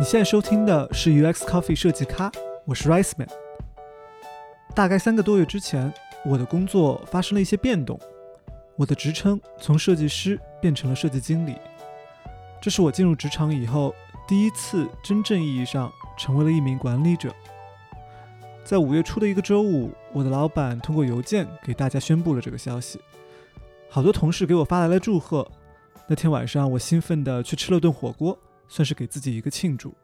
你现在收听的是 UX Coffee 设计咖，我是 Rice Man。大概三个多月之前，我的工作发生了一些变动，我的职称从设计师变成了设计经理。这是我进入职场以后第一次真正意义上成为了一名管理者。在五月初的一个周五，我的老板通过邮件给大家宣布了这个消息，好多同事给我发来了祝贺。那天晚上，我兴奋地去吃了顿火锅。算是给自己一个庆祝，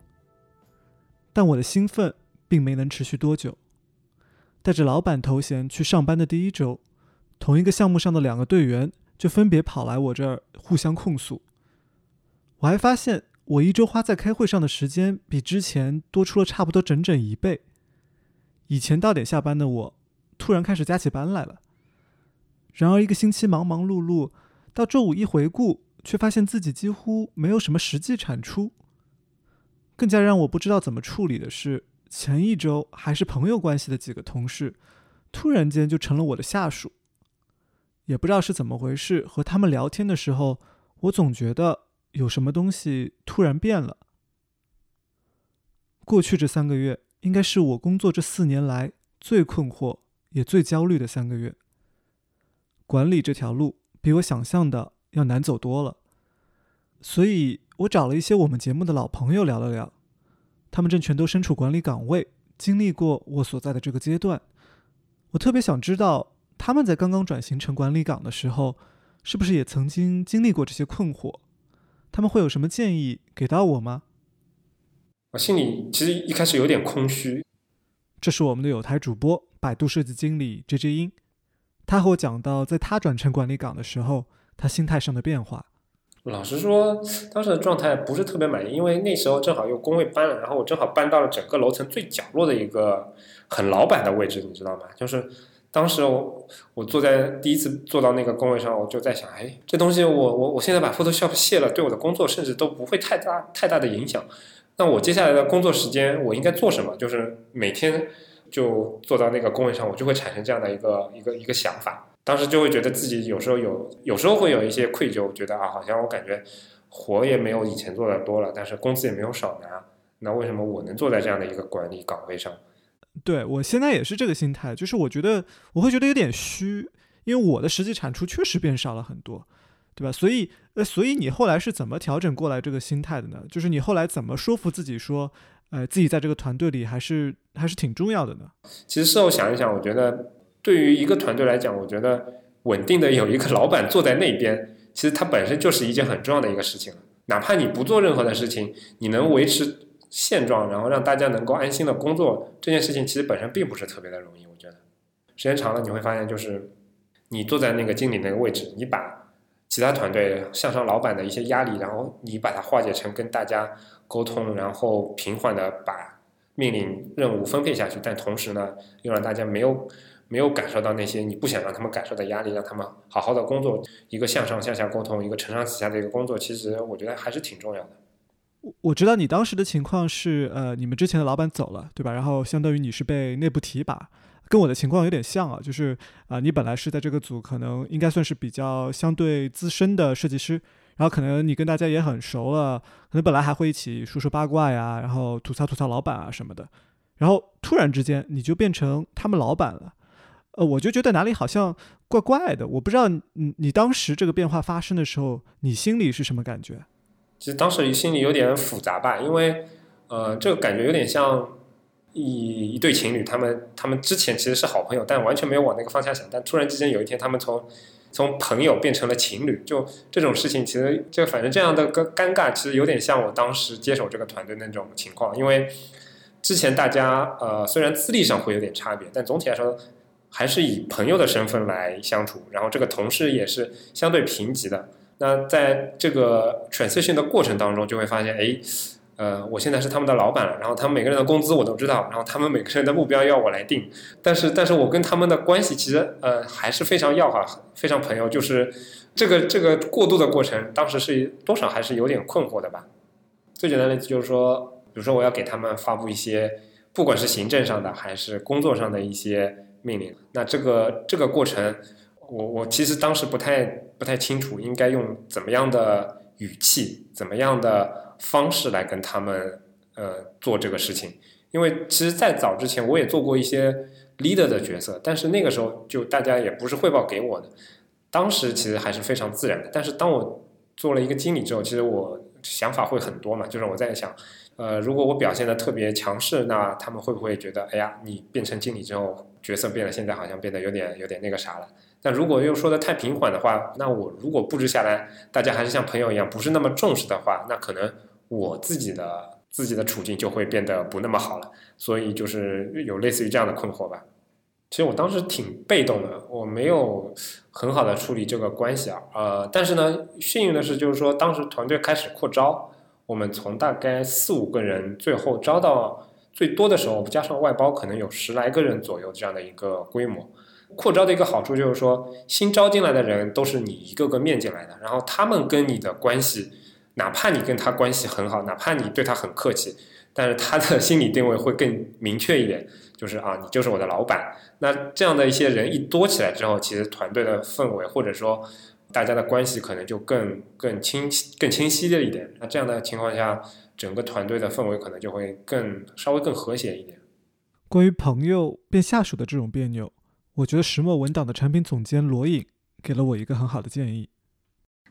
但我的兴奋并没能持续多久。带着老板头衔去上班的第一周，同一个项目上的两个队员就分别跑来我这儿互相控诉。我还发现，我一周花在开会上的时间比之前多出了差不多整整一倍。以前到点下班的我，突然开始加起班来了。然而，一个星期忙忙碌碌，到周五一回顾。却发现自己几乎没有什么实际产出。更加让我不知道怎么处理的是，前一周还是朋友关系的几个同事，突然间就成了我的下属。也不知道是怎么回事，和他们聊天的时候，我总觉得有什么东西突然变了。过去这三个月，应该是我工作这四年来最困惑也最焦虑的三个月。管理这条路比我想象的。要难走多了，所以我找了一些我们节目的老朋友聊了聊，他们正全都身处管理岗位，经历过我所在的这个阶段。我特别想知道，他们在刚刚转型成管理岗的时候，是不是也曾经经历过这些困惑？他们会有什么建议给到我吗？我心里其实一开始有点空虚。这是我们的有台主播，百度设计经理 J J 英，他和我讲到，在他转成管理岗的时候。他心态上的变化，老实说，当时的状态不是特别满意，因为那时候正好又工位搬了，然后我正好搬到了整个楼层最角落的一个很老板的位置，你知道吗？就是当时我我坐在第一次坐到那个工位上，我就在想，哎，这东西我我我现在把 Photoshop 卸了，对我的工作甚至都不会太大太大的影响。那我接下来的工作时间我应该做什么？就是每天就坐到那个工位上，我就会产生这样的一个一个一个想法。当时就会觉得自己有时候有，有时候会有一些愧疚，觉得啊，好像我感觉活也没有以前做的多了，但是工资也没有少拿。那为什么我能坐在这样的一个管理岗位上？对我现在也是这个心态，就是我觉得我会觉得有点虚，因为我的实际产出确实变少了很多，对吧？所以呃，所以你后来是怎么调整过来这个心态的呢？就是你后来怎么说服自己说，呃，自己在这个团队里还是还是挺重要的呢？其实事后想一想，我觉得。对于一个团队来讲，我觉得稳定的有一个老板坐在那边，其实它本身就是一件很重要的一个事情。哪怕你不做任何的事情，你能维持现状，然后让大家能够安心的工作，这件事情其实本身并不是特别的容易。我觉得时间长了，你会发现，就是你坐在那个经理那个位置，你把其他团队向上老板的一些压力，然后你把它化解成跟大家沟通，然后平缓的把命令任务分配下去，但同时呢，又让大家没有。没有感受到那些你不想让他们感受的压力，让他们好好的工作，一个向上向下沟通，一个承上启下的一个工作，其实我觉得还是挺重要的。我我知道你当时的情况是，呃，你们之前的老板走了，对吧？然后相当于你是被内部提拔，跟我的情况有点像啊，就是啊，你本来是在这个组，可能应该算是比较相对资深的设计师，然后可能你跟大家也很熟了，可能本来还会一起说说八卦呀，然后吐槽吐槽老板啊什么的，然后突然之间你就变成他们老板了。呃，我就觉得哪里好像怪怪的，我不知道你你当时这个变化发生的时候，你心里是什么感觉？其实当时心里有点复杂吧，因为呃，这个感觉有点像一一对情侣，他们他们之前其实是好朋友，但完全没有往那个方向想，但突然之间有一天，他们从从朋友变成了情侣，就这种事情，其实就反正这样的个尴尬，其实有点像我当时接手这个团队那种情况，因为之前大家呃虽然资历上会有点差别，但总体来说。还是以朋友的身份来相处，然后这个同事也是相对平级的。那在这个 transition 的过程当中，就会发现，哎，呃，我现在是他们的老板了，然后他们每个人的工资我都知道，然后他们每个人的目标要我来定。但是，但是我跟他们的关系其实呃还是非常要好，非常朋友。就是这个这个过渡的过程，当时是多少还是有点困惑的吧。最简单的例子就是说，比如说我要给他们发布一些，不管是行政上的还是工作上的一些。命令，那这个这个过程，我我其实当时不太不太清楚应该用怎么样的语气、怎么样的方式来跟他们呃做这个事情。因为其实，在早之前我也做过一些 leader 的角色，但是那个时候就大家也不是汇报给我的，当时其实还是非常自然的。但是当我做了一个经理之后，其实我想法会很多嘛，就是我在想，呃，如果我表现的特别强势，那他们会不会觉得，哎呀，你变成经理之后角色变了，现在好像变得有点有点那个啥了？但如果又说的太平缓的话，那我如果布置下来，大家还是像朋友一样，不是那么重视的话，那可能我自己的。自己的处境就会变得不那么好了，所以就是有类似于这样的困惑吧。其实我当时挺被动的，我没有很好的处理这个关系啊。呃，但是呢，幸运的是，就是说当时团队开始扩招，我们从大概四五个人，最后招到最多的时候，加上外包，可能有十来个人左右这样的一个规模。扩招的一个好处就是说，新招进来的人都是你一个个面进来的，然后他们跟你的关系。哪怕你跟他关系很好，哪怕你对他很客气，但是他的 心理定位会更明确一点，就是啊，你就是我的老板。那这样的一些人一多起来之后，其实团队的氛围或者说大家的关系可能就更更清晰、更清晰了一点。那这样的情况下，整个团队的氛围可能就会更稍微更和谐一点。关于朋友变下属的这种别扭，我觉得石墨文档的产品总监罗颖给了我一个很好的建议。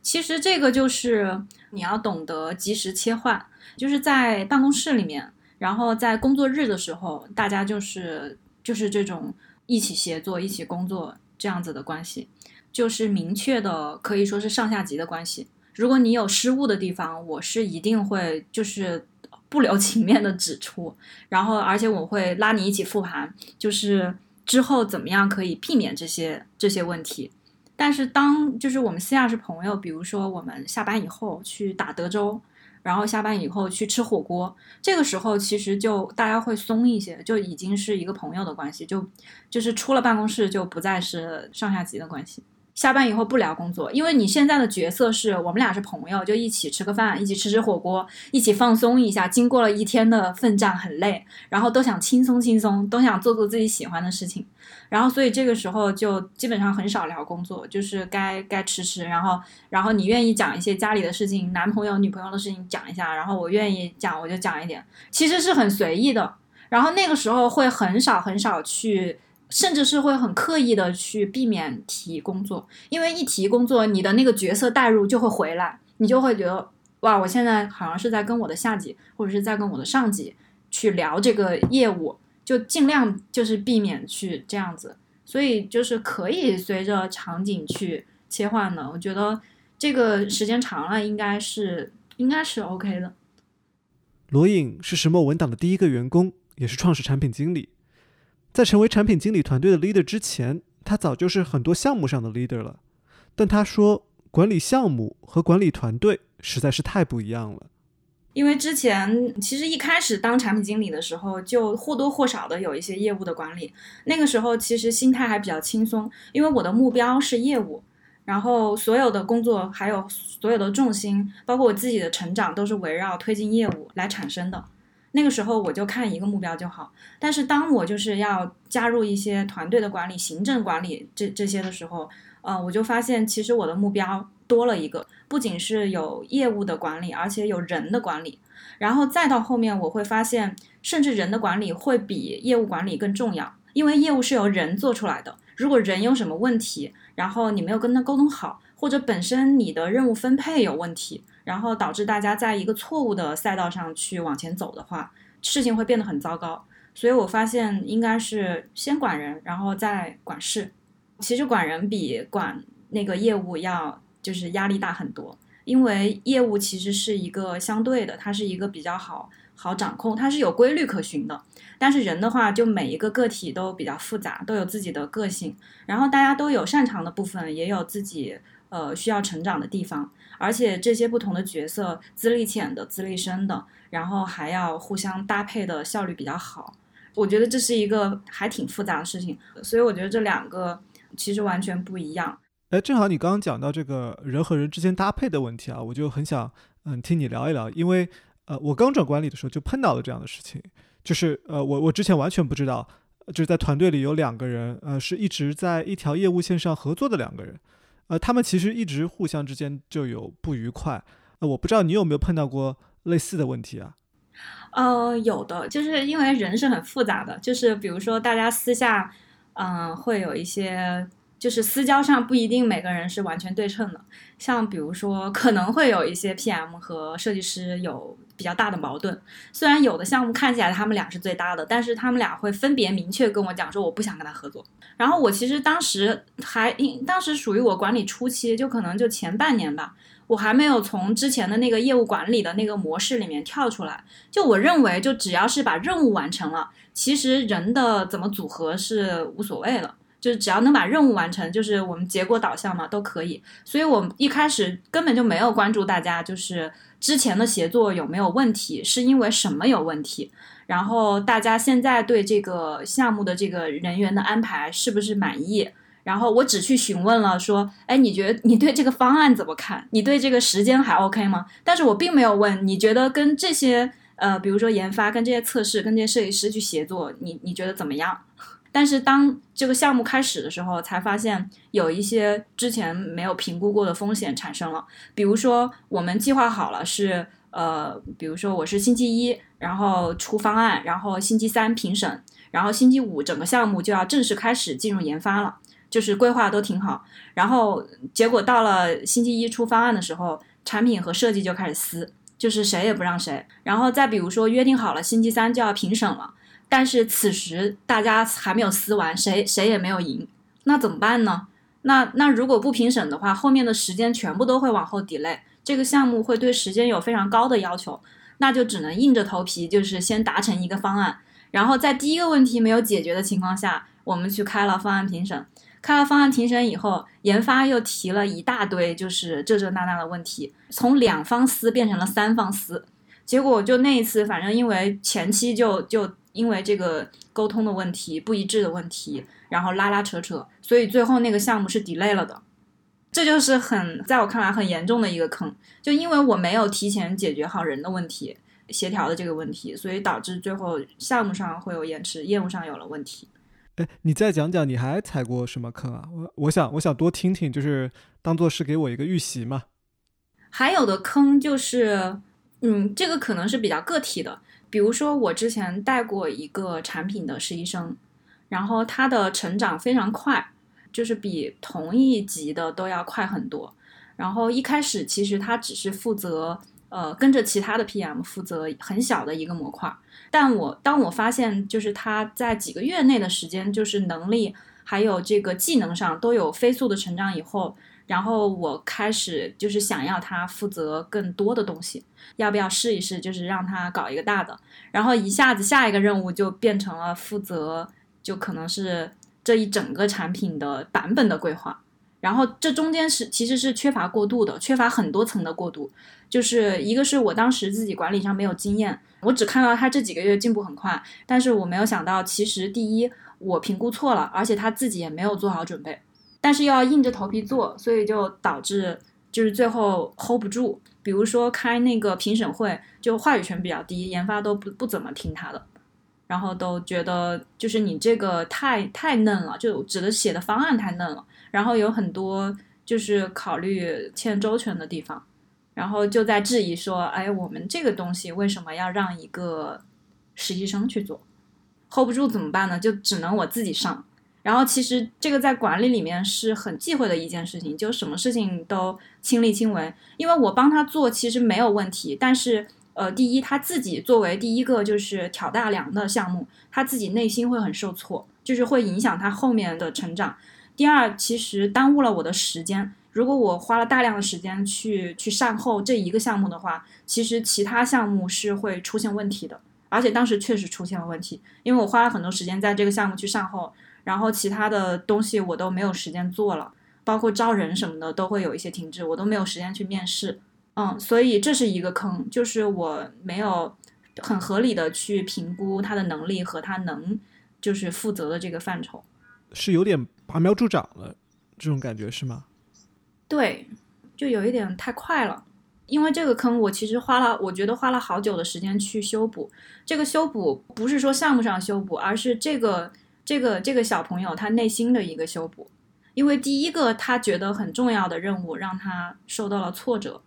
其实这个就是你要懂得及时切换，就是在办公室里面，然后在工作日的时候，大家就是就是这种一起协作、一起工作这样子的关系，就是明确的可以说是上下级的关系。如果你有失误的地方，我是一定会就是不留情面的指出，然后而且我会拉你一起复盘，就是之后怎么样可以避免这些这些问题。但是当就是我们私下是朋友，比如说我们下班以后去打德州，然后下班以后去吃火锅，这个时候其实就大家会松一些，就已经是一个朋友的关系，就就是出了办公室就不再是上下级的关系。下班以后不聊工作，因为你现在的角色是我们俩是朋友，就一起吃个饭，一起吃吃火锅，一起放松一下。经过了一天的奋战，很累，然后都想轻松轻松，都想做做自己喜欢的事情。然后，所以这个时候就基本上很少聊工作，就是该该吃吃。然后，然后你愿意讲一些家里的事情、男朋友、女朋友的事情讲一下，然后我愿意讲我就讲一点，其实是很随意的。然后那个时候会很少很少去。甚至是会很刻意的去避免提工作，因为一提工作，你的那个角色代入就会回来，你就会觉得哇，我现在好像是在跟我的下级或者是在跟我的上级去聊这个业务，就尽量就是避免去这样子，所以就是可以随着场景去切换的。我觉得这个时间长了，应该是应该是 OK 的。罗颖是石墨文档的第一个员工，也是创始产品经理。在成为产品经理团队的 leader 之前，他早就是很多项目上的 leader 了。但他说，管理项目和管理团队实在是太不一样了。因为之前其实一开始当产品经理的时候，就或多或少的有一些业务的管理。那个时候其实心态还比较轻松，因为我的目标是业务，然后所有的工作还有所有的重心，包括我自己的成长，都是围绕推进业务来产生的。那个时候我就看一个目标就好，但是当我就是要加入一些团队的管理、行政管理这这些的时候，呃，我就发现其实我的目标多了一个，不仅是有业务的管理，而且有人的管理。然后再到后面，我会发现，甚至人的管理会比业务管理更重要，因为业务是由人做出来的。如果人有什么问题，然后你没有跟他沟通好，或者本身你的任务分配有问题。然后导致大家在一个错误的赛道上去往前走的话，事情会变得很糟糕。所以我发现应该是先管人，然后再管事。其实管人比管那个业务要就是压力大很多，因为业务其实是一个相对的，它是一个比较好好掌控，它是有规律可循的。但是人的话，就每一个个体都比较复杂，都有自己的个性，然后大家都有擅长的部分，也有自己呃需要成长的地方。而且这些不同的角色，资历浅的、资历深的，然后还要互相搭配的效率比较好。我觉得这是一个还挺复杂的事情，所以我觉得这两个其实完全不一样。哎，正好你刚刚讲到这个人和人之间搭配的问题啊，我就很想嗯听你聊一聊，因为呃我刚转管理的时候就碰到了这样的事情，就是呃我我之前完全不知道，就是在团队里有两个人，呃是一直在一条业务线上合作的两个人。呃，他们其实一直互相之间就有不愉快，呃，我不知道你有没有碰到过类似的问题啊？呃，有的，就是因为人是很复杂的，就是比如说大家私下，嗯、会有一些，就是私交上不一定每个人是完全对称的。像比如说，可能会有一些 PM 和设计师有比较大的矛盾。虽然有的项目看起来他们俩是最大的，但是他们俩会分别明确跟我讲说我不想跟他合作。然后我其实当时还，因当时属于我管理初期，就可能就前半年吧，我还没有从之前的那个业务管理的那个模式里面跳出来。就我认为，就只要是把任务完成了，其实人的怎么组合是无所谓了。就是只要能把任务完成，就是我们结果导向嘛，都可以。所以我一开始根本就没有关注大家，就是之前的协作有没有问题，是因为什么有问题，然后大家现在对这个项目的这个人员的安排是不是满意？然后我只去询问了，说，哎，你觉得你对这个方案怎么看？你对这个时间还 OK 吗？但是我并没有问你觉得跟这些呃，比如说研发、跟这些测试、跟这些设计师去协作，你你觉得怎么样？但是当这个项目开始的时候，才发现有一些之前没有评估过的风险产生了。比如说，我们计划好了是呃，比如说我是星期一，然后出方案，然后星期三评审，然后星期五整个项目就要正式开始进入研发了，就是规划都挺好。然后结果到了星期一出方案的时候，产品和设计就开始撕，就是谁也不让谁。然后再比如说约定好了星期三就要评审了。但是此时大家还没有撕完，谁谁也没有赢，那怎么办呢？那那如果不评审的话，后面的时间全部都会往后 delay，这个项目会对时间有非常高的要求，那就只能硬着头皮，就是先达成一个方案，然后在第一个问题没有解决的情况下，我们去开了方案评审，开了方案评审以后，研发又提了一大堆就是这这那那的问题，从两方撕变成了三方撕，结果就那一次，反正因为前期就就。因为这个沟通的问题、不一致的问题，然后拉拉扯扯，所以最后那个项目是 delay 了的。这就是很在我看来很严重的一个坑，就因为我没有提前解决好人的问题、协调的这个问题，所以导致最后项目上会有延迟，业务上有了问题。哎，你再讲讲你还踩过什么坑啊？我我想我想多听听，就是当做是给我一个预习嘛。还有的坑就是，嗯，这个可能是比较个体的。比如说，我之前带过一个产品的实习生，然后他的成长非常快，就是比同一级的都要快很多。然后一开始其实他只是负责，呃，跟着其他的 PM 负责很小的一个模块。但我当我发现，就是他在几个月内的时间，就是能力还有这个技能上都有飞速的成长以后。然后我开始就是想要他负责更多的东西，要不要试一试？就是让他搞一个大的，然后一下子下一个任务就变成了负责，就可能是这一整个产品的版本的规划。然后这中间是其实是缺乏过渡的，缺乏很多层的过渡。就是一个是我当时自己管理上没有经验，我只看到他这几个月进步很快，但是我没有想到，其实第一我评估错了，而且他自己也没有做好准备。但是又要硬着头皮做，所以就导致就是最后 hold 不住。比如说开那个评审会，就话语权比较低，研发都不不怎么听他的，然后都觉得就是你这个太太嫩了，就指的写的方案太嫩了，然后有很多就是考虑欠周全的地方，然后就在质疑说，哎，我们这个东西为什么要让一个实习生去做？hold 不住怎么办呢？就只能我自己上。然后其实这个在管理里面是很忌讳的一件事情，就什么事情都亲力亲为。因为我帮他做其实没有问题，但是呃，第一他自己作为第一个就是挑大梁的项目，他自己内心会很受挫，就是会影响他后面的成长。第二，其实耽误了我的时间。如果我花了大量的时间去去善后这一个项目的话，其实其他项目是会出现问题的。而且当时确实出现了问题，因为我花了很多时间在这个项目去善后。然后其他的东西我都没有时间做了，包括招人什么的都会有一些停滞，我都没有时间去面试。嗯，所以这是一个坑，就是我没有很合理的去评估他的能力和他能就是负责的这个范畴，是有点拔苗助长了这种感觉是吗？对，就有一点太快了。因为这个坑，我其实花了，我觉得花了好久的时间去修补。这个修补不是说项目上修补，而是这个。这个这个小朋友他内心的一个修补，因为第一个他觉得很重要的任务让他受到了挫折，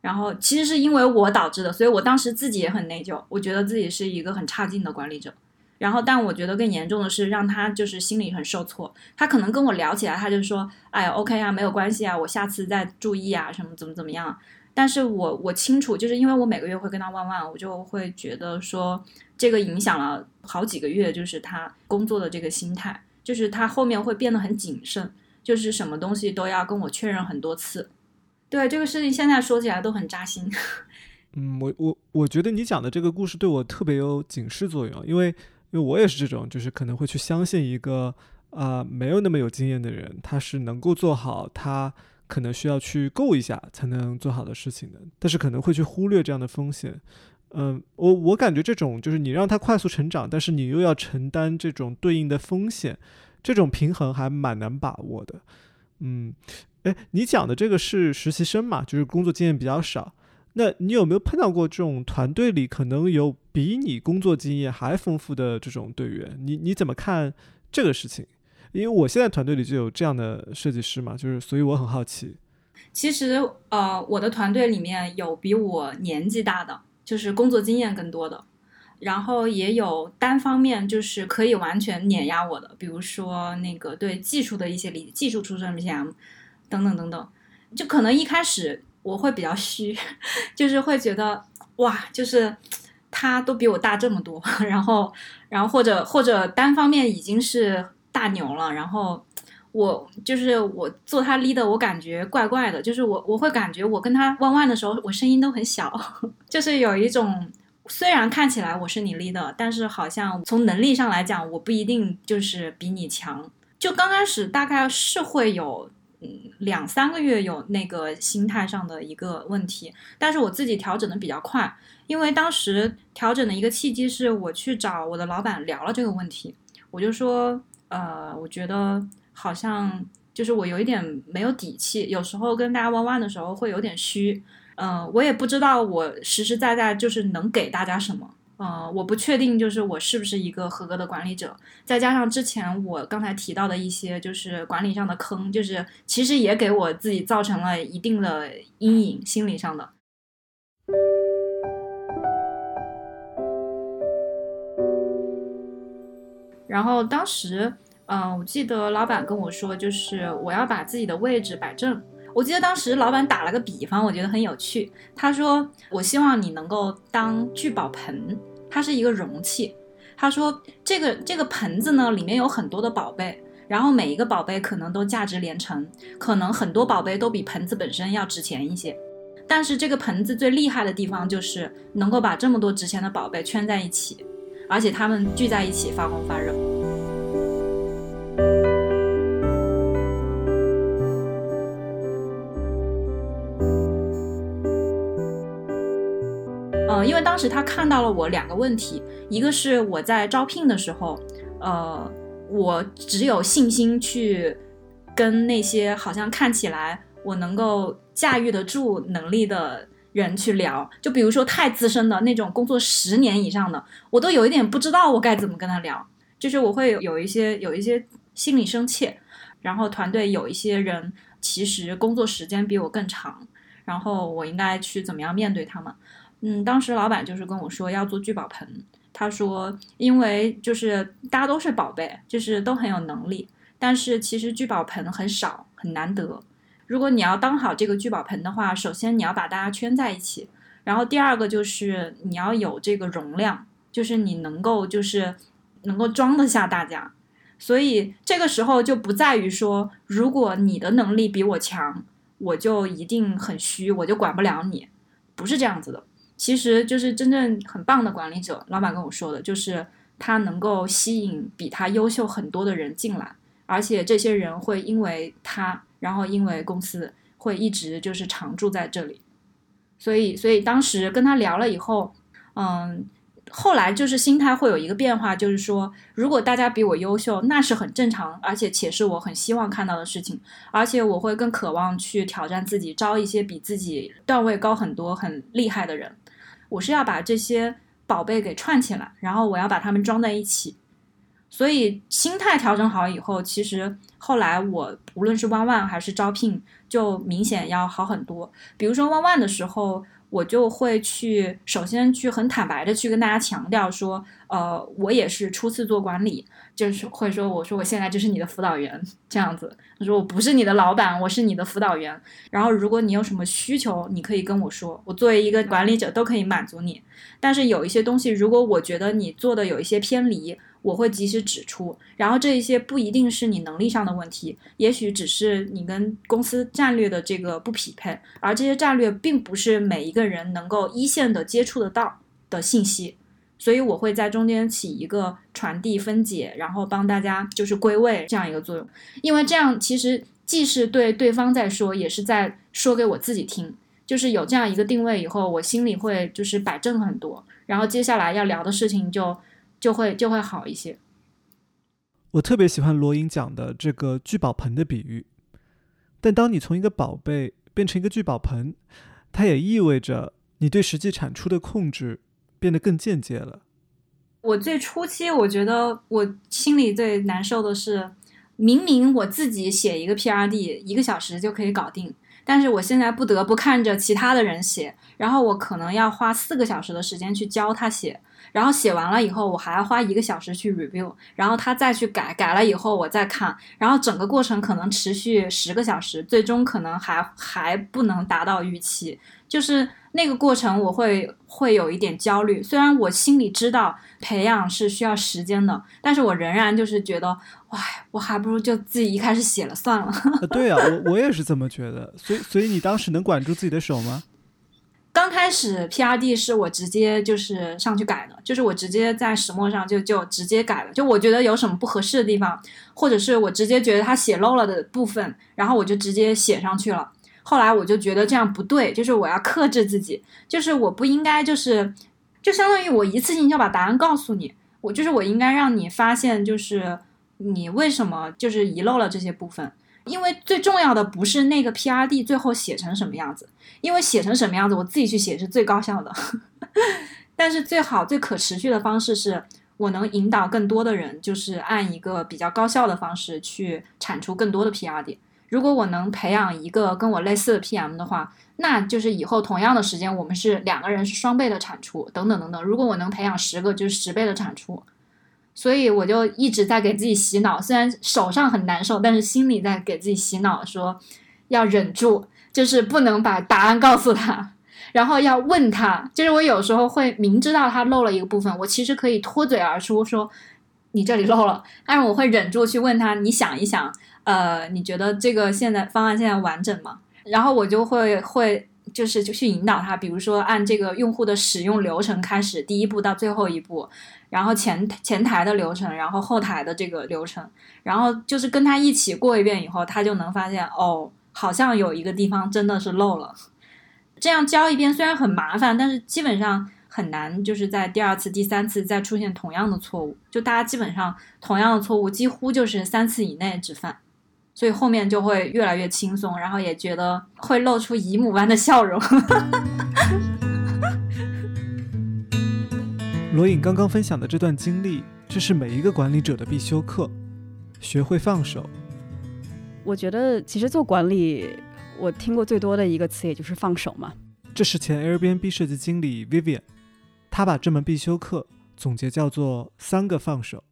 然后其实是因为我导致的，所以我当时自己也很内疚，我觉得自己是一个很差劲的管理者。然后，但我觉得更严重的是让他就是心里很受挫。他可能跟我聊起来，他就说：“哎呀，OK 啊，没有关系啊，我下次再注意啊，什么怎么怎么样。”但是我我清楚，就是因为我每个月会跟他问问，我就会觉得说这个影响了好几个月，就是他工作的这个心态，就是他后面会变得很谨慎，就是什么东西都要跟我确认很多次。对这个事情，现在说起来都很扎心。嗯，我我我觉得你讲的这个故事对我特别有警示作用，因为。因为我也是这种，就是可能会去相信一个啊没有那么有经验的人，他是能够做好他可能需要去够一下才能做好的事情的，但是可能会去忽略这样的风险。嗯，我我感觉这种就是你让他快速成长，但是你又要承担这种对应的风险，这种平衡还蛮难把握的。嗯，哎，你讲的这个是实习生嘛，就是工作经验比较少。那你有没有碰到过这种团队里可能有比你工作经验还丰富的这种队员？你你怎么看这个事情？因为我现在团队里就有这样的设计师嘛，就是所以我很好奇。其实呃，我的团队里面有比我年纪大的，就是工作经验更多的，然后也有单方面就是可以完全碾压我的，比如说那个对技术的一些理技术出身的 PM 等等等等，就可能一开始。我会比较虚，就是会觉得哇，就是他都比我大这么多，然后，然后或者或者单方面已经是大牛了，然后我就是我做他 leader，我感觉怪怪的，就是我我会感觉我跟他弯弯的时候，我声音都很小，就是有一种虽然看起来我是你 leader，但是好像从能力上来讲，我不一定就是比你强，就刚开始大概是会有。嗯，两三个月有那个心态上的一个问题，但是我自己调整的比较快，因为当时调整的一个契机是我去找我的老板聊了这个问题，我就说，呃，我觉得好像就是我有一点没有底气，有时候跟大家弯弯的时候会有点虚，嗯，我也不知道我实实在在就是能给大家什么。呃，我不确定，就是我是不是一个合格的管理者。再加上之前我刚才提到的一些，就是管理上的坑，就是其实也给我自己造成了一定的阴影，心理上的。然后当时，嗯，我记得老板跟我说，就是我要把自己的位置摆正。我记得当时老板打了个比方，我觉得很有趣。他说：“我希望你能够当聚宝盆，它是一个容器。他说这个这个盆子呢，里面有很多的宝贝，然后每一个宝贝可能都价值连城，可能很多宝贝都比盆子本身要值钱一些。但是这个盆子最厉害的地方就是能够把这么多值钱的宝贝圈在一起，而且他们聚在一起发光发热。”嗯因为当时他看到了我两个问题，一个是我在招聘的时候，呃，我只有信心去跟那些好像看起来我能够驾驭得住能力的人去聊，就比如说太资深的那种工作十年以上的，我都有一点不知道我该怎么跟他聊，就是我会有一些有一些心理生怯，然后团队有一些人其实工作时间比我更长，然后我应该去怎么样面对他们。嗯，当时老板就是跟我说要做聚宝盆，他说因为就是大家都是宝贝，就是都很有能力，但是其实聚宝盆很少，很难得。如果你要当好这个聚宝盆的话，首先你要把大家圈在一起，然后第二个就是你要有这个容量，就是你能够就是能够装得下大家。所以这个时候就不在于说，如果你的能力比我强，我就一定很虚，我就管不了你，不是这样子的。其实就是真正很棒的管理者，老板跟我说的，就是他能够吸引比他优秀很多的人进来，而且这些人会因为他，然后因为公司会一直就是常驻在这里。所以，所以当时跟他聊了以后，嗯，后来就是心态会有一个变化，就是说，如果大家比我优秀，那是很正常，而且且是我很希望看到的事情，而且我会更渴望去挑战自己，招一些比自己段位高很多、很厉害的人。我是要把这些宝贝给串起来，然后我要把它们装在一起。所以心态调整好以后，其实后来我无论是万万还是招聘，就明显要好很多。比如说万万的时候，我就会去首先去很坦白的去跟大家强调说，呃，我也是初次做管理，就是会说我说我现在就是你的辅导员这样子。他说我不是你的老板，我是你的辅导员。然后如果你有什么需求，你可以跟我说，我作为一个管理者都可以满足你。但是有一些东西，如果我觉得你做的有一些偏离，我会及时指出，然后这一些不一定是你能力上的问题，也许只是你跟公司战略的这个不匹配，而这些战略并不是每一个人能够一线的接触得到的信息，所以我会在中间起一个传递、分解，然后帮大家就是归位这样一个作用，因为这样其实既是对对方在说，也是在说给我自己听，就是有这样一个定位以后，我心里会就是摆正很多，然后接下来要聊的事情就。就会就会好一些。我特别喜欢罗莹讲的这个聚宝盆的比喻，但当你从一个宝贝变成一个聚宝盆，它也意味着你对实际产出的控制变得更间接了。我最初期，我觉得我心里最难受的是，明明我自己写一个 PRD 一个小时就可以搞定，但是我现在不得不看着其他的人写，然后我可能要花四个小时的时间去教他写。然后写完了以后，我还要花一个小时去 review，然后他再去改，改了以后我再看，然后整个过程可能持续十个小时，最终可能还还不能达到预期，就是那个过程我会会有一点焦虑。虽然我心里知道培养是需要时间的，但是我仍然就是觉得，哇，我还不如就自己一开始写了算了。对啊，我我也是这么觉得。所以所以你当时能管住自己的手吗？刚开始 P R D 是我直接就是上去改的，就是我直接在石墨上就就直接改了，就我觉得有什么不合适的地方，或者是我直接觉得他写漏了的部分，然后我就直接写上去了。后来我就觉得这样不对，就是我要克制自己，就是我不应该就是就相当于我一次性就把答案告诉你，我就是我应该让你发现就是你为什么就是遗漏了这些部分。因为最重要的不是那个 P R D 最后写成什么样子，因为写成什么样子我自己去写是最高效的。但是最好最可持续的方式是我能引导更多的人，就是按一个比较高效的方式去产出更多的 P R D。如果我能培养一个跟我类似的 P M 的话，那就是以后同样的时间我们是两个人是双倍的产出，等等等等。如果我能培养十个，就是十倍的产出。所以我就一直在给自己洗脑，虽然手上很难受，但是心里在给自己洗脑，说要忍住，就是不能把答案告诉他，然后要问他。就是我有时候会明知道他漏了一个部分，我其实可以脱嘴而出说你这里漏了，但是我会忍住去问他，你想一想，呃，你觉得这个现在方案现在完整吗？然后我就会会就是就去引导他，比如说按这个用户的使用流程开始，第一步到最后一步。然后前前台的流程，然后后台的这个流程，然后就是跟他一起过一遍以后，他就能发现哦，好像有一个地方真的是漏了。这样教一遍虽然很麻烦，但是基本上很难，就是在第二次、第三次再出现同样的错误。就大家基本上同样的错误，几乎就是三次以内只犯，所以后面就会越来越轻松，然后也觉得会露出姨母般的笑容。罗颖刚刚分享的这段经历，这是每一个管理者的必修课，学会放手。我觉得其实做管理，我听过最多的一个词，也就是放手嘛。这是前 Airbnb 设计经理 Vivian，他把这门必修课总结叫做三个放手。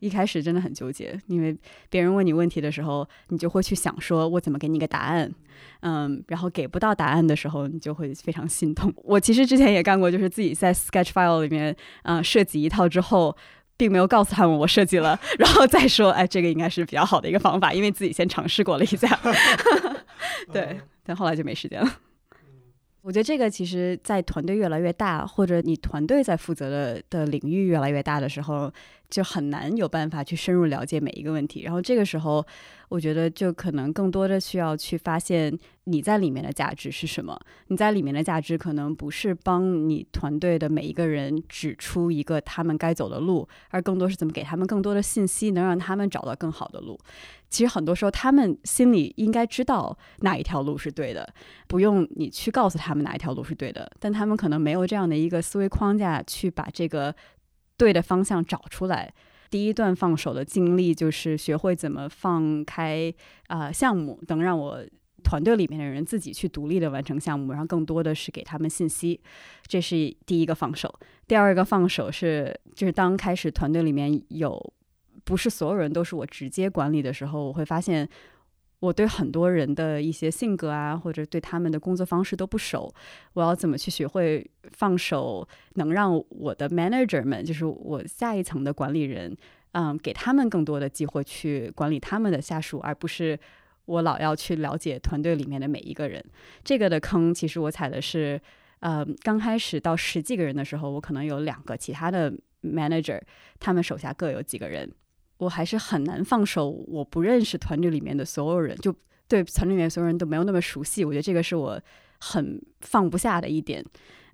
一开始真的很纠结，因为别人问你问题的时候，你就会去想说，我怎么给你个答案？嗯，然后给不到答案的时候，你就会非常心痛。我其实之前也干过，就是自己在 Sketch File 里面，嗯，设计一套之后，并没有告诉他们我设计了，然后再说，哎，这个应该是比较好的一个方法，因为自己先尝试过了一下。对，但后来就没时间了。我觉得这个其实，在团队越来越大，或者你团队在负责的的领域越来越大的时候。就很难有办法去深入了解每一个问题，然后这个时候，我觉得就可能更多的需要去发现你在里面的价值是什么。你在里面的价值可能不是帮你团队的每一个人指出一个他们该走的路，而更多是怎么给他们更多的信息，能让他们找到更好的路。其实很多时候，他们心里应该知道哪一条路是对的，不用你去告诉他们哪一条路是对的，但他们可能没有这样的一个思维框架去把这个。对的方向找出来，第一段放手的经历就是学会怎么放开啊、项目，能让我团队里面的人自己去独立的完成项目，然后更多的是给他们信息，这是第一个放手。第二个放手是就是当开始团队里面有不是所有人都是我直接管理的时候，我会发现。我对很多人的一些性格啊，或者对他们的工作方式都不熟，我要怎么去学会放手，能让我的 manager 们，就是我下一层的管理人，嗯，给他们更多的机会去管理他们的下属，而不是我老要去了解团队里面的每一个人。这个的坑，其实我踩的是，呃，刚开始到十几个人的时候，我可能有两个其他的 manager，他们手下各有几个人。我还是很难放手，我不认识团队里面的所有人，就对团队里面所有人都没有那么熟悉。我觉得这个是我很放不下的一点，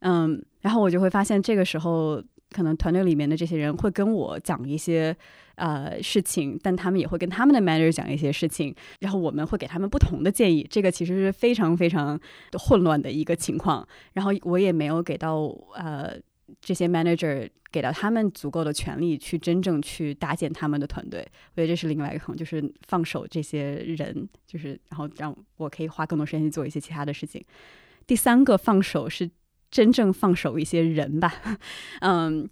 嗯，然后我就会发现，这个时候可能团队里面的这些人会跟我讲一些呃事情，但他们也会跟他们的 manager 讲一些事情，然后我们会给他们不同的建议。这个其实是非常非常混乱的一个情况，然后我也没有给到呃。这些 manager 给到他们足够的权利去真正去搭建他们的团队，我觉得这是另外一个坑，就是放手这些人，就是然后让我可以花更多时间去做一些其他的事情。第三个放手是真正放手一些人吧，嗯，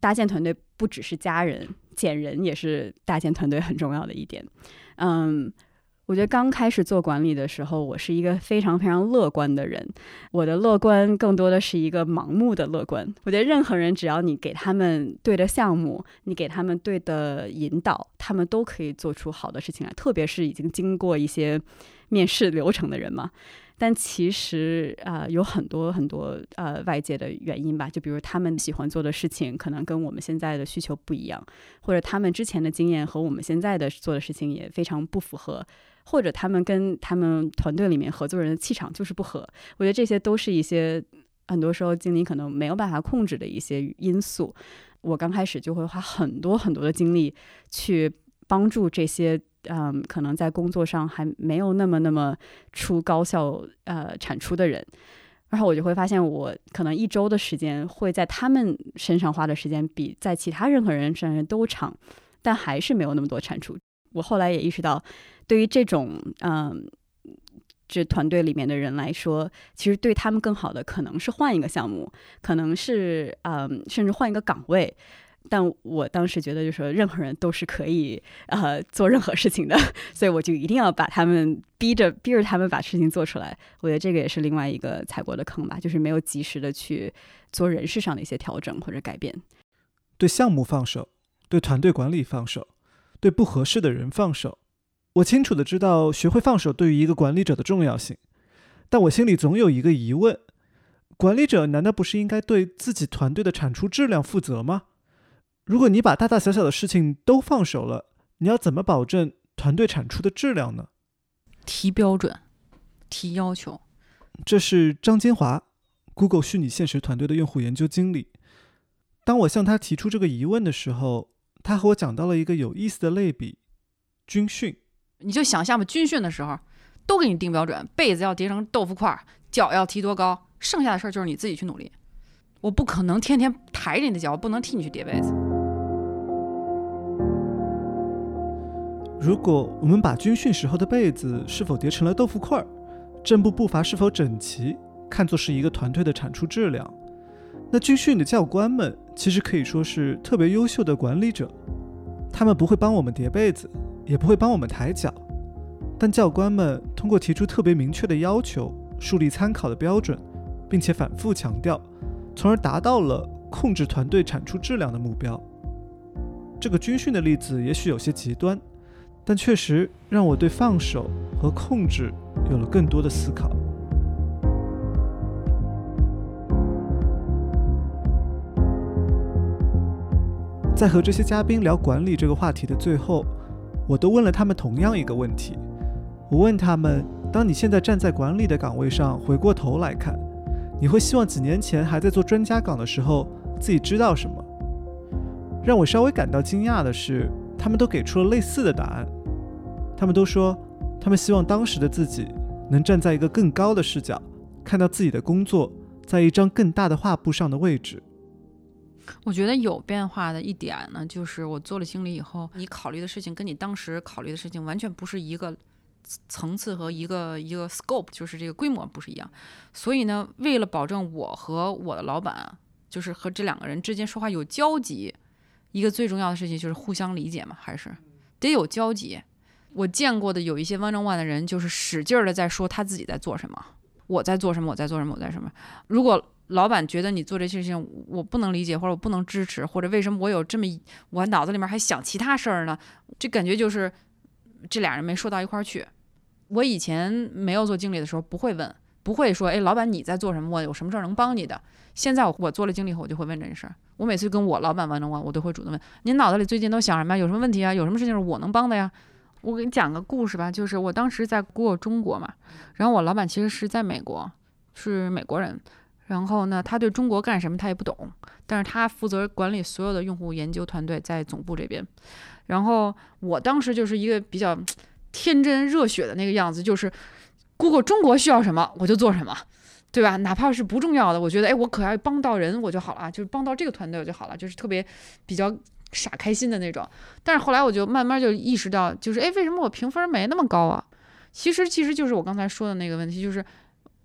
搭建团队不只是家人，捡人也是搭建团队很重要的一点，嗯。我觉得刚开始做管理的时候，我是一个非常非常乐观的人。我的乐观更多的是一个盲目的乐观。我觉得任何人只要你给他们对的项目，你给他们对的引导，他们都可以做出好的事情来。特别是已经经过一些面试流程的人嘛。但其实啊，有很多很多呃外界的原因吧。就比如他们喜欢做的事情，可能跟我们现在的需求不一样，或者他们之前的经验和我们现在的做的事情也非常不符合。或者他们跟他们团队里面合作人的气场就是不合，我觉得这些都是一些很多时候经理可能没有办法控制的一些因素。我刚开始就会花很多很多的精力去帮助这些嗯，可能在工作上还没有那么那么出高效呃产出的人，然后我就会发现我可能一周的时间会在他们身上花的时间比在其他任何人身上都长，但还是没有那么多产出。我后来也意识到。对于这种嗯，这团队里面的人来说，其实对他们更好的可能是换一个项目，可能是嗯，甚至换一个岗位。但我当时觉得，就是说任何人都是可以呃做任何事情的，所以我就一定要把他们逼着逼着他们把事情做出来。我觉得这个也是另外一个踩过的坑吧，就是没有及时的去做人事上的一些调整或者改变。对项目放手，对团队管理放手，对不合适的人放手。我清楚的知道学会放手对于一个管理者的重要性，但我心里总有一个疑问：管理者难道不是应该对自己团队的产出质量负责吗？如果你把大大小小的事情都放手了，你要怎么保证团队产出的质量呢？提标准，提要求。这是张金华，Google 虚拟现实团队的用户研究经理。当我向他提出这个疑问的时候，他和我讲到了一个有意思的类比：军训。你就想象吧，军训的时候都给你定标准，被子要叠成豆腐块，脚要提多高，剩下的事儿就是你自己去努力。我不可能天天抬着你的脚，我不能替你去叠被子。如果我们把军训时候的被子是否叠成了豆腐块，正步步伐是否整齐，看作是一个团队的产出质量，那军训的教官们其实可以说是特别优秀的管理者，他们不会帮我们叠被子。也不会帮我们抬脚，但教官们通过提出特别明确的要求，树立参考的标准，并且反复强调，从而达到了控制团队产出质量的目标。这个军训的例子也许有些极端，但确实让我对放手和控制有了更多的思考。在和这些嘉宾聊管理这个话题的最后。我都问了他们同样一个问题，我问他们：当你现在站在管理的岗位上，回过头来看，你会希望几年前还在做专家岗的时候自己知道什么？让我稍微感到惊讶的是，他们都给出了类似的答案。他们都说，他们希望当时的自己能站在一个更高的视角，看到自己的工作在一张更大的画布上的位置。我觉得有变化的一点呢，就是我做了经理以后，你考虑的事情跟你当时考虑的事情完全不是一个层次和一个一个 scope，就是这个规模不是一样。所以呢，为了保证我和我的老板，就是和这两个人之间说话有交集，一个最重要的事情就是互相理解嘛，还是得有交集。我见过的有一些 one on one 的人，就是使劲儿的在说他自己在做什么，我在做什么，我在做什么，我在什么。如果老板觉得你做这些事情我不能理解，或者我不能支持，或者为什么我有这么我脑子里面还想其他事儿呢？这感觉就是这俩人没说到一块儿去。我以前没有做经理的时候不会问，不会说，哎，老板你在做什么？我有什么事儿能帮你的？现在我做了经理后，我就会问这件事儿。我每次跟我老板玩的话，我都会主动问，您脑子里最近都想什么？有什么问题啊？有什么事情是我能帮的呀？我给你讲个故事吧，就是我当时在过中国嘛，然后我老板其实是在美国，是美国人，然后呢，他对中国干什么他也不懂，但是他负责管理所有的用户研究团队在总部这边，然后我当时就是一个比较天真热血的那个样子，就是 Google 中国需要什么我就做什么，对吧？哪怕是不重要的，我觉得哎，我可要帮到人我就好了，就是帮到这个团队我就好了，就是特别比较。傻开心的那种，但是后来我就慢慢就意识到，就是哎，为什么我评分没那么高啊？其实其实就是我刚才说的那个问题，就是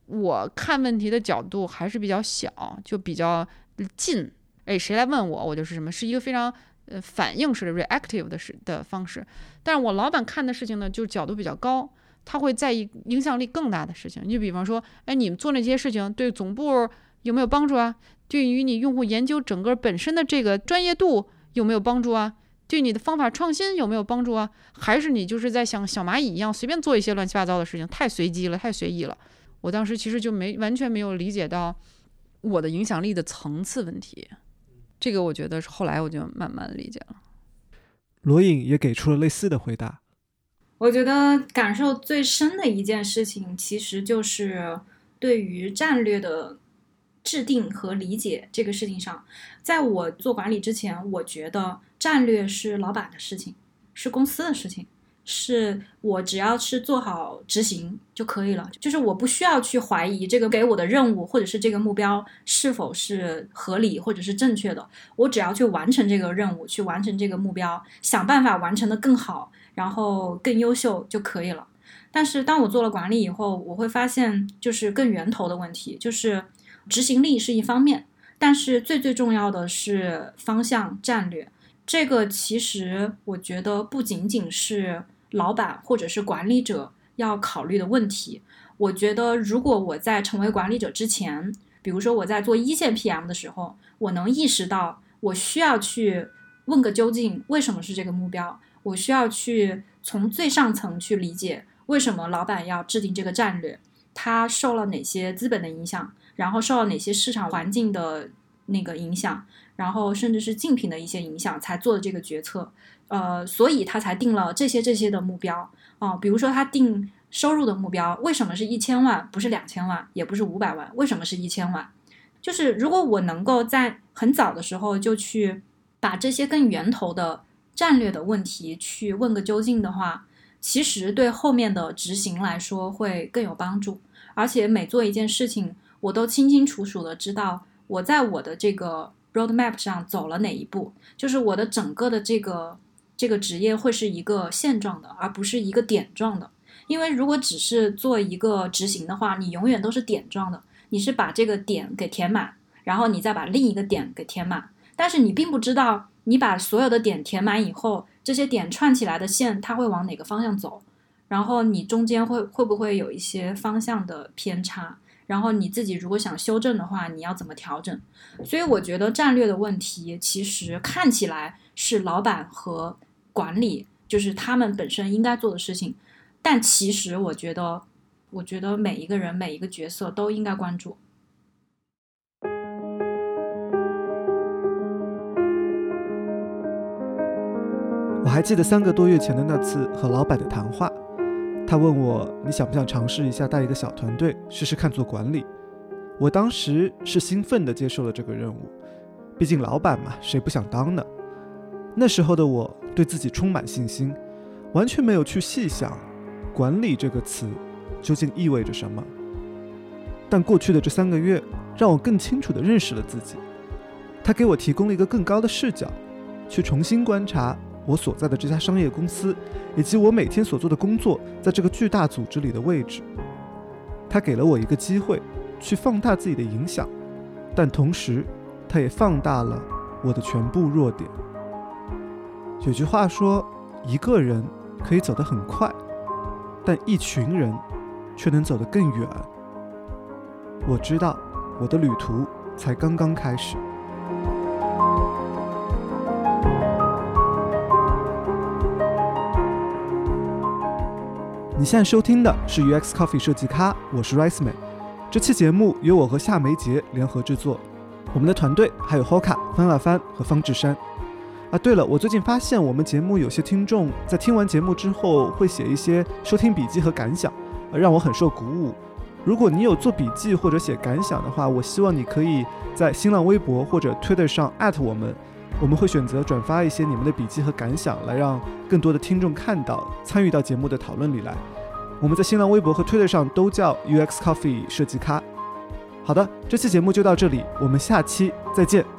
我看问题的角度还是比较小，就比较近。哎，谁来问我，我就是什么，是一个非常呃反应式的 reactive 的式的方式。但是我老板看的事情呢，就是角度比较高，他会在意影响力更大的事情。你比方说，哎，你们做那些事情对总部有没有帮助啊？对于你用户研究整个本身的这个专业度。有没有帮助啊？对你的方法创新有没有帮助啊？还是你就是在像小蚂蚁一样随便做一些乱七八糟的事情，太随机了，太随意了。我当时其实就没完全没有理解到我的影响力的层次问题。这个我觉得是后来我就慢慢理解了。罗颖也给出了类似的回答。我觉得感受最深的一件事情，其实就是对于战略的。制定和理解这个事情上，在我做管理之前，我觉得战略是老板的事情，是公司的事情，是我只要是做好执行就可以了。就是我不需要去怀疑这个给我的任务或者是这个目标是否是合理或者是正确的，我只要去完成这个任务，去完成这个目标，想办法完成的更好，然后更优秀就可以了。但是当我做了管理以后，我会发现就是更源头的问题，就是。执行力是一方面，但是最最重要的是方向战略。这个其实我觉得不仅仅是老板或者是管理者要考虑的问题。我觉得如果我在成为管理者之前，比如说我在做一线 PM 的时候，我能意识到我需要去问个究竟，为什么是这个目标？我需要去从最上层去理解为什么老板要制定这个战略，他受了哪些资本的影响。然后受到哪些市场环境的那个影响，然后甚至是竞品的一些影响，才做的这个决策，呃，所以他才定了这些这些的目标啊。比如说他定收入的目标，为什么是一千万，不是两千万，也不是五百万？为什么是一千万？就是如果我能够在很早的时候就去把这些更源头的战略的问题去问个究竟的话，其实对后面的执行来说会更有帮助，而且每做一件事情。我都清清楚楚的知道我在我的这个 roadmap 上走了哪一步，就是我的整个的这个这个职业会是一个线状的，而不是一个点状的。因为如果只是做一个执行的话，你永远都是点状的，你是把这个点给填满，然后你再把另一个点给填满，但是你并不知道你把所有的点填满以后，这些点串起来的线它会往哪个方向走，然后你中间会会不会有一些方向的偏差。然后你自己如果想修正的话，你要怎么调整？所以我觉得战略的问题其实看起来是老板和管理，就是他们本身应该做的事情，但其实我觉得，我觉得每一个人每一个角色都应该关注。我还记得三个多月前的那次和老板的谈话。他问我：“你想不想尝试一下带一个小团队，试试看做管理？”我当时是兴奋地接受了这个任务，毕竟老板嘛，谁不想当呢？那时候的我对自己充满信心，完全没有去细想“管理”这个词究竟意味着什么。但过去的这三个月，让我更清楚地认识了自己。他给我提供了一个更高的视角，去重新观察我所在的这家商业公司，以及我每天所做的工作在这个巨大组织里的位置。他给了我一个机会，去放大自己的影响，但同时，他也放大了我的全部弱点。有句话说，一个人可以走得很快，但一群人却能走得更远。我知道，我的旅途才刚刚开始。你现在收听的是 UX Coffee 设计咖，我是 Rice Man。这期节目由我和夏梅杰联合制作，我们的团队还有 Hoka、方亚帆和方志山。啊，对了，我最近发现我们节目有些听众在听完节目之后会写一些收听笔记和感想，让我很受鼓舞。如果你有做笔记或者写感想的话，我希望你可以在新浪微博或者 Twitter 上我们，我们会选择转发一些你们的笔记和感想，来让更多的听众看到，参与到节目的讨论里来。我们在新浪微博和 Twitter 上都叫 UX Coffee 设计咖。好的，这期节目就到这里，我们下期再见。